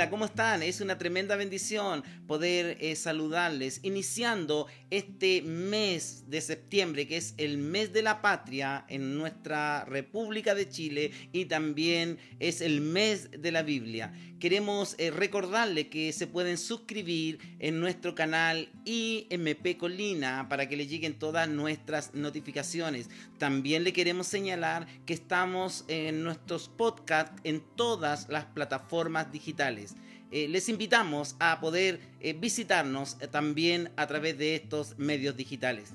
Hola, ¿cómo están? Es una tremenda bendición poder eh, saludarles iniciando este mes de septiembre, que es el mes de la patria en nuestra República de Chile y también es el mes de la Biblia. Queremos eh, recordarles que se pueden suscribir en nuestro canal IMP Colina para que les lleguen todas nuestras notificaciones. También le queremos señalar que estamos en nuestros podcasts en todas las plataformas digitales. Eh, les invitamos a poder eh, visitarnos eh, también a través de estos medios digitales.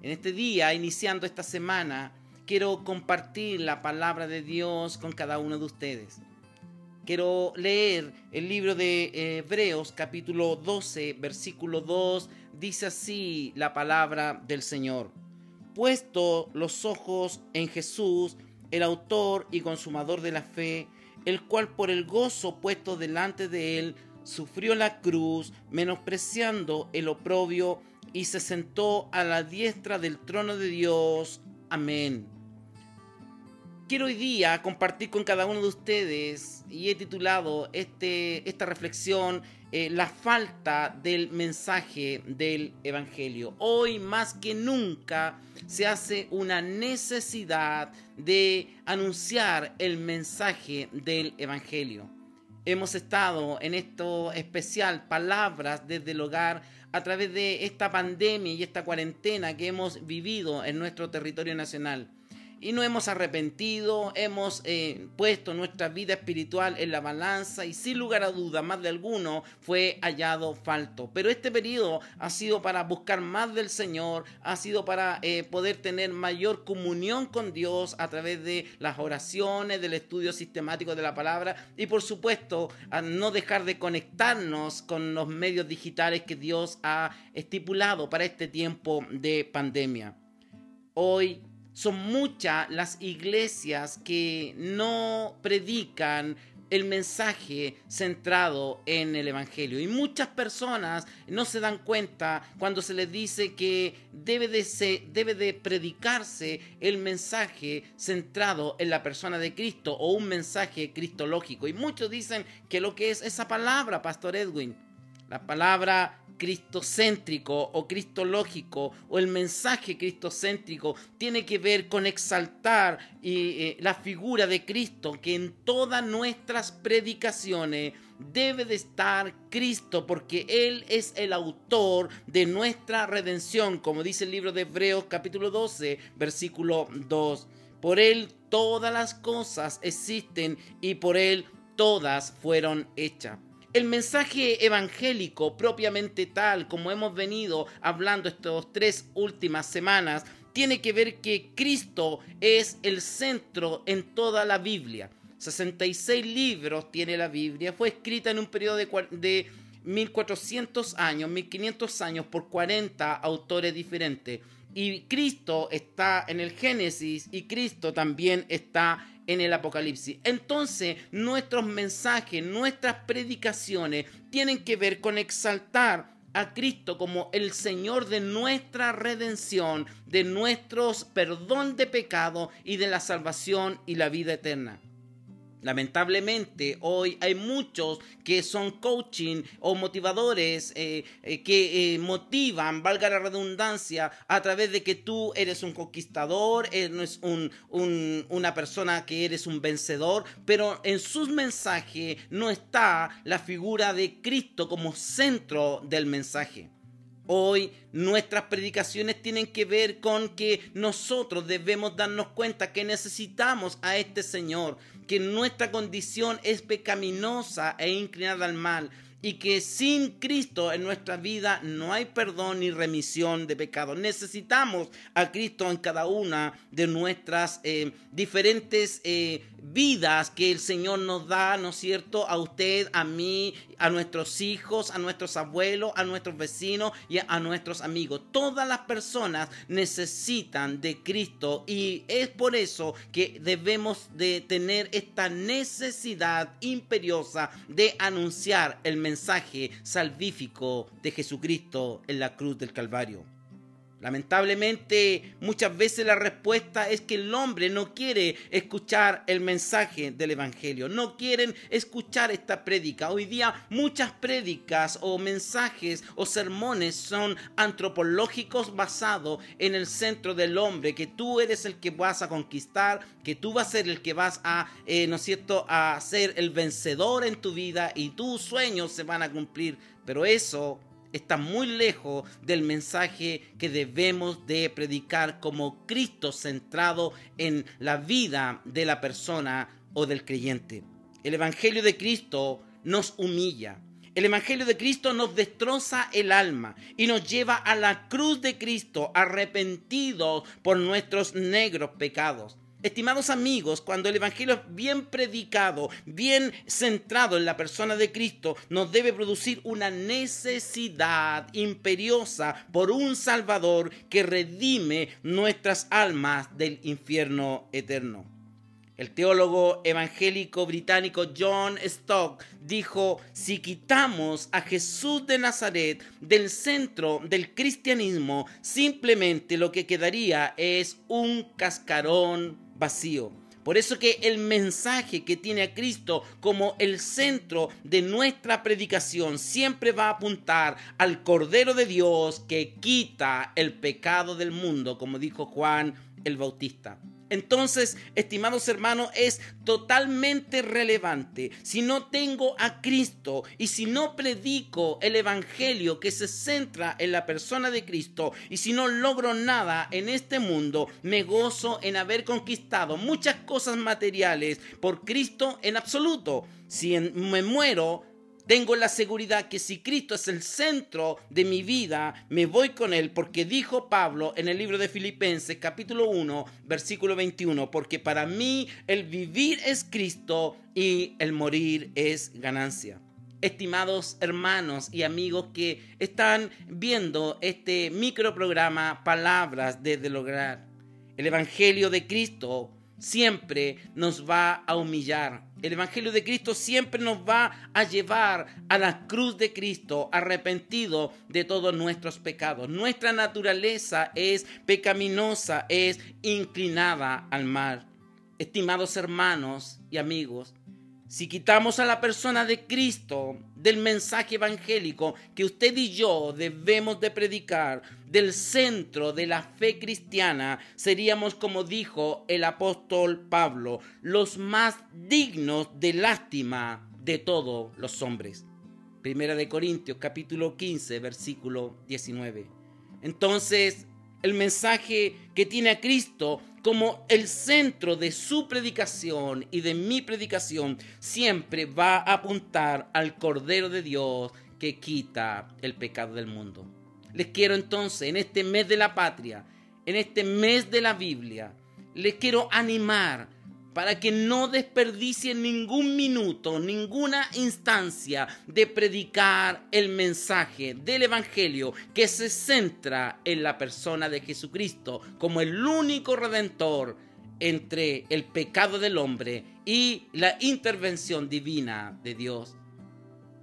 En este día, iniciando esta semana, quiero compartir la palabra de Dios con cada uno de ustedes. Quiero leer el libro de Hebreos capítulo 12, versículo 2. Dice así la palabra del Señor. Puesto los ojos en Jesús, el autor y consumador de la fe, el cual por el gozo puesto delante de él sufrió la cruz, menospreciando el oprobio, y se sentó a la diestra del trono de Dios. Amén. Quiero hoy día compartir con cada uno de ustedes y he titulado este, esta reflexión eh, La falta del mensaje del Evangelio. Hoy más que nunca se hace una necesidad de anunciar el mensaje del Evangelio. Hemos estado en esto especial, palabras desde el hogar, a través de esta pandemia y esta cuarentena que hemos vivido en nuestro territorio nacional y no hemos arrepentido, hemos eh, puesto nuestra vida espiritual en la balanza y sin lugar a duda, más de alguno fue hallado falto. Pero este periodo ha sido para buscar más del Señor, ha sido para eh, poder tener mayor comunión con Dios a través de las oraciones, del estudio sistemático de la palabra y por supuesto a no dejar de conectarnos con los medios digitales que Dios ha estipulado para este tiempo de pandemia. Hoy son muchas las iglesias que no predican el mensaje centrado en el Evangelio. Y muchas personas no se dan cuenta cuando se les dice que debe de, debe de predicarse el mensaje centrado en la persona de Cristo o un mensaje cristológico. Y muchos dicen que lo que es esa palabra, Pastor Edwin, la palabra cristocéntrico o cristológico o el mensaje cristocéntrico tiene que ver con exaltar eh, la figura de Cristo, que en todas nuestras predicaciones debe de estar Cristo, porque Él es el autor de nuestra redención, como dice el libro de Hebreos capítulo 12, versículo 2. Por Él todas las cosas existen y por Él todas fueron hechas. El mensaje evangélico propiamente tal como hemos venido hablando estas tres últimas semanas tiene que ver que Cristo es el centro en toda la Biblia. 66 libros tiene la Biblia, fue escrita en un periodo de, de 1400 años, 1500 años por 40 autores diferentes. Y Cristo está en el Génesis y Cristo también está en el Apocalipsis. Entonces, nuestros mensajes, nuestras predicaciones tienen que ver con exaltar a Cristo como el Señor de nuestra redención, de nuestros perdón de pecado y de la salvación y la vida eterna. Lamentablemente hoy hay muchos que son coaching o motivadores eh, eh, que eh, motivan, valga la redundancia, a través de que tú eres un conquistador, eres un, una persona que eres un vencedor, pero en sus mensajes no está la figura de Cristo como centro del mensaje. Hoy nuestras predicaciones tienen que ver con que nosotros debemos darnos cuenta que necesitamos a este Señor, que nuestra condición es pecaminosa e inclinada al mal, y que sin Cristo en nuestra vida no hay perdón ni remisión de pecados. Necesitamos a Cristo en cada una de nuestras eh, diferentes eh, vidas que el Señor nos da, ¿no es cierto? A usted, a mí, a nuestros hijos, a nuestros abuelos, a nuestros vecinos y a nuestros amigos. Todas las personas necesitan de Cristo y es por eso que debemos de tener esta necesidad imperiosa de anunciar el mensaje salvífico de Jesucristo en la cruz del Calvario. Lamentablemente, muchas veces la respuesta es que el hombre no quiere escuchar el mensaje del Evangelio, no quieren escuchar esta prédica. Hoy día muchas prédicas o mensajes o sermones son antropológicos basados en el centro del hombre, que tú eres el que vas a conquistar, que tú vas a ser el que vas a, eh, ¿no es cierto?, a ser el vencedor en tu vida y tus sueños se van a cumplir. Pero eso está muy lejos del mensaje que debemos de predicar como Cristo centrado en la vida de la persona o del creyente. El Evangelio de Cristo nos humilla. El Evangelio de Cristo nos destroza el alma y nos lleva a la cruz de Cristo arrepentidos por nuestros negros pecados. Estimados amigos, cuando el Evangelio es bien predicado, bien centrado en la persona de Cristo, nos debe producir una necesidad imperiosa por un Salvador que redime nuestras almas del infierno eterno. El teólogo evangélico británico John Stock dijo, si quitamos a Jesús de Nazaret del centro del cristianismo, simplemente lo que quedaría es un cascarón Por eso que el mensaje que tiene a Cristo como el centro de nuestra predicación siempre va a apuntar al Cordero de Dios que quita el pecado del mundo, como dijo Juan el Bautista. Entonces, estimados hermanos, es totalmente relevante. Si no tengo a Cristo y si no predico el Evangelio que se centra en la persona de Cristo y si no logro nada en este mundo, me gozo en haber conquistado muchas cosas materiales por Cristo en absoluto. Si me muero, tengo la seguridad que si Cristo es el centro de mi vida, me voy con Él, porque dijo Pablo en el libro de Filipenses capítulo 1, versículo 21, porque para mí el vivir es Cristo y el morir es ganancia. Estimados hermanos y amigos que están viendo este microprograma Palabras desde lograr, el Evangelio de Cristo siempre nos va a humillar. El Evangelio de Cristo siempre nos va a llevar a la cruz de Cristo arrepentido de todos nuestros pecados. Nuestra naturaleza es pecaminosa, es inclinada al mal. Estimados hermanos y amigos, si quitamos a la persona de Cristo del mensaje evangélico que usted y yo debemos de predicar, del centro de la fe cristiana, seríamos, como dijo el apóstol Pablo, los más dignos de lástima de todos los hombres. Primera de Corintios capítulo 15 versículo 19. Entonces, el mensaje que tiene a Cristo como el centro de su predicación y de mi predicación siempre va a apuntar al Cordero de Dios que quita el pecado del mundo. Les quiero entonces, en este mes de la patria, en este mes de la Biblia, les quiero animar para que no desperdicien ningún minuto, ninguna instancia de predicar el mensaje del Evangelio que se centra en la persona de Jesucristo como el único redentor entre el pecado del hombre y la intervención divina de Dios.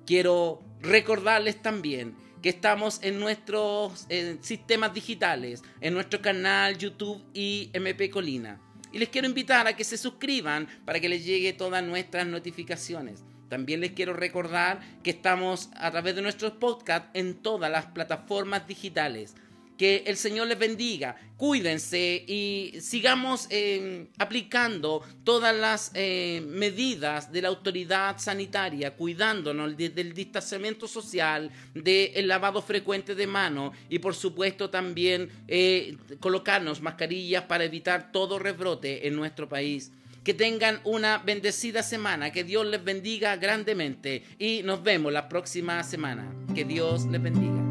Quiero recordarles también que estamos en nuestros sistemas digitales, en nuestro canal YouTube y MP Colina y les quiero invitar a que se suscriban para que les llegue todas nuestras notificaciones. También les quiero recordar que estamos a través de nuestros podcasts en todas las plataformas digitales. Que el Señor les bendiga, cuídense y sigamos eh, aplicando todas las eh, medidas de la autoridad sanitaria, cuidándonos del distanciamiento social, del lavado frecuente de manos y por supuesto también eh, colocarnos mascarillas para evitar todo rebrote en nuestro país. Que tengan una bendecida semana, que Dios les bendiga grandemente y nos vemos la próxima semana. Que Dios les bendiga.